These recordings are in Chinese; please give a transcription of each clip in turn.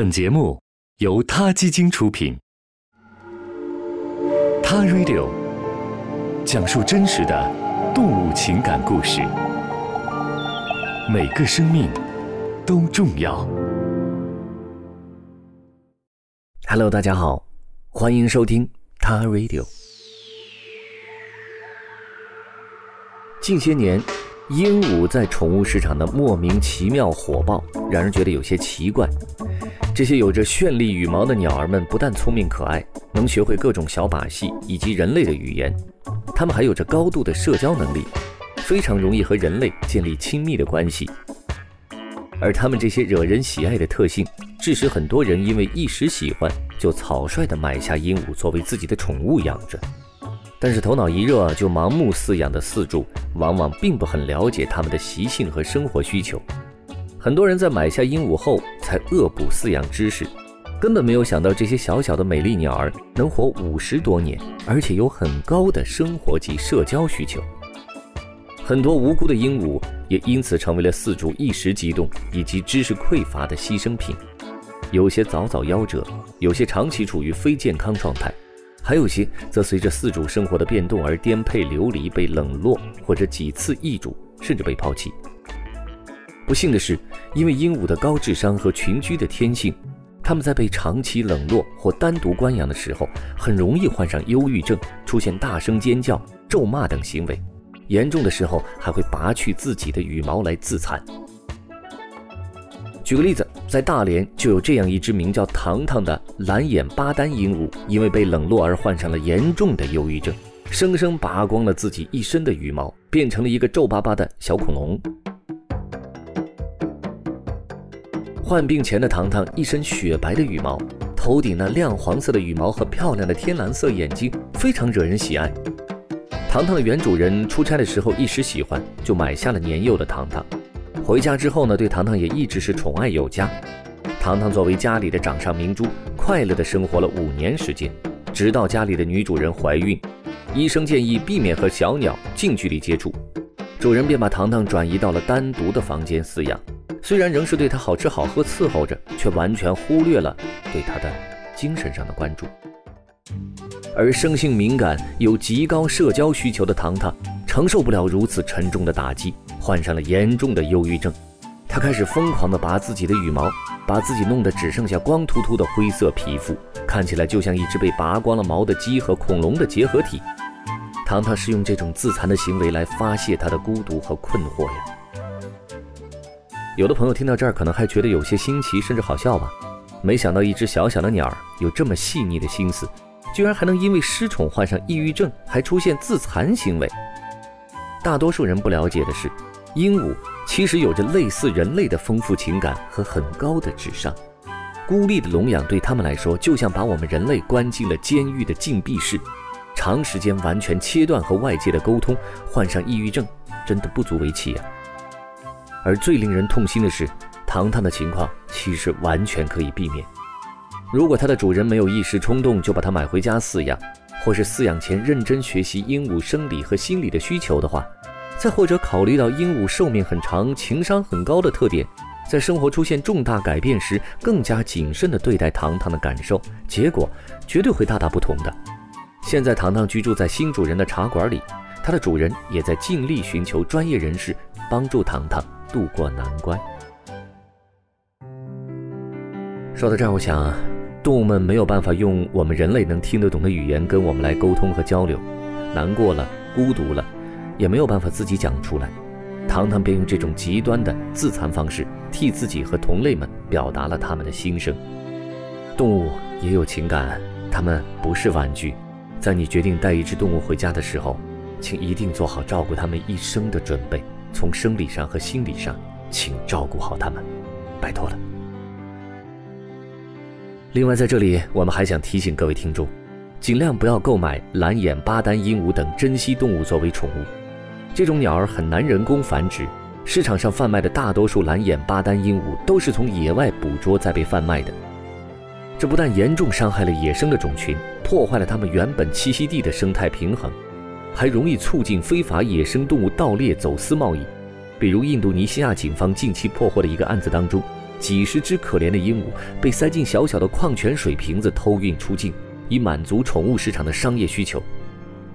本节目由他基金出品，《他 Radio》讲述真实的动物情感故事，每个生命都重要。Hello，大家好，欢迎收听《他 Radio》。近些年，鹦鹉在宠物市场的莫名其妙火爆，让人觉得有些奇怪。这些有着绚丽羽毛的鸟儿们，不但聪明可爱，能学会各种小把戏以及人类的语言，它们还有着高度的社交能力，非常容易和人类建立亲密的关系。而它们这些惹人喜爱的特性，致使很多人因为一时喜欢，就草率地买下鹦鹉作为自己的宠物养着。但是头脑一热就盲目饲养的饲主，往往并不很了解它们的习性和生活需求。很多人在买下鹦鹉后，才恶补饲养知识，根本没有想到这些小小的美丽鸟儿能活五十多年，而且有很高的生活及社交需求。很多无辜的鹦鹉也因此成为了饲主一时激动以及知识匮乏的牺牲品。有些早早夭折，有些长期处于非健康状态，还有些则随着饲主生活的变动而颠沛流离，被冷落或者几次易主，甚至被抛弃。不幸的是，因为鹦鹉的高智商和群居的天性，它们在被长期冷落或单独关养的时候，很容易患上忧郁症，出现大声尖叫、咒骂等行为，严重的时候还会拔去自己的羽毛来自残。举个例子，在大连就有这样一只名叫糖糖的蓝眼巴丹鹦鹉，因为被冷落而患上了严重的忧郁症，生生拔光了自己一身的羽毛，变成了一个皱巴巴的小恐龙。患病前的糖糖一身雪白的羽毛，头顶那亮黄色的羽毛和漂亮的天蓝色眼睛，非常惹人喜爱。糖糖的原主人出差的时候一时喜欢，就买下了年幼的糖糖。回家之后呢，对糖糖也一直是宠爱有加。糖糖作为家里的掌上明珠，快乐的生活了五年时间，直到家里的女主人怀孕，医生建议避免和小鸟近距离接触，主人便把糖糖转移到了单独的房间饲养。虽然仍是对他好吃好喝伺候着，却完全忽略了对他的精神上的关注。而生性敏感、有极高社交需求的糖糖，承受不了如此沉重的打击，患上了严重的忧郁症。他开始疯狂地拔自己的羽毛，把自己弄得只剩下光秃秃的灰色皮肤，看起来就像一只被拔光了毛的鸡和恐龙的结合体。糖糖是用这种自残的行为来发泄他的孤独和困惑呀。有的朋友听到这儿，可能还觉得有些新奇，甚至好笑吧？没想到一只小小的鸟儿有这么细腻的心思，居然还能因为失宠患上抑郁症，还出现自残行为。大多数人不了解的是，鹦鹉其实有着类似人类的丰富情感和很高的智商。孤立的笼养对他们来说，就像把我们人类关进了监狱的禁闭室，长时间完全切断和外界的沟通，患上抑郁症真的不足为奇呀。而最令人痛心的是，糖糖的情况其实完全可以避免。如果它的主人没有一时冲动就把它买回家饲养，或是饲养前认真学习鹦鹉生理和心理的需求的话，再或者考虑到鹦鹉寿命很长、情商很高的特点，在生活出现重大改变时，更加谨慎地对待糖糖的感受，结果绝对会大大不同的。现在糖糖居住在新主人的茶馆里，它的主人也在尽力寻求专业人士帮助糖糖。渡过难关。说到这儿，我想，动物们没有办法用我们人类能听得懂的语言跟我们来沟通和交流，难过了、孤独了，也没有办法自己讲出来。糖糖便用这种极端的自残方式，替自己和同类们表达了他们的心声。动物也有情感，它们不是玩具。在你决定带一只动物回家的时候，请一定做好照顾它们一生的准备。从生理上和心理上，请照顾好他们，拜托了。另外，在这里我们还想提醒各位听众，尽量不要购买蓝眼巴丹鹦鹉等珍稀动物作为宠物。这种鸟儿很难人工繁殖，市场上贩卖的大多数蓝眼巴丹鹦鹉都是从野外捕捉再被贩卖的。这不但严重伤害了野生的种群，破坏了它们原本栖息地的生态平衡。还容易促进非法野生动物盗猎、走私贸易。比如，印度尼西亚警方近期破获的一个案子当中，几十只可怜的鹦鹉被塞进小小的矿泉水瓶子偷运出境，以满足宠物市场的商业需求。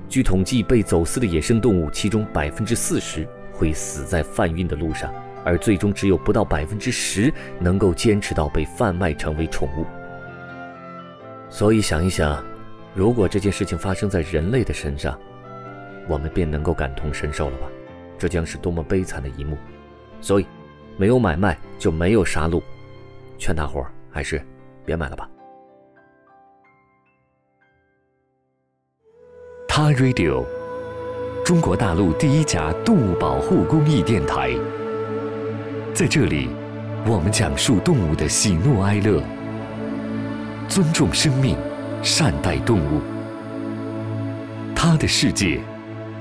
据统计，被走私的野生动物，其中百分之四十会死在贩运的路上，而最终只有不到百分之十能够坚持到被贩卖成为宠物。所以想一想，如果这件事情发生在人类的身上，我们便能够感同身受了吧？这将是多么悲惨的一幕！所以，没有买卖就没有杀戮，劝大伙儿还是别买了吧。他 Radio，中国大陆第一家动物保护公益电台，在这里，我们讲述动物的喜怒哀乐，尊重生命，善待动物。他的世界，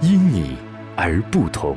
因你而不同。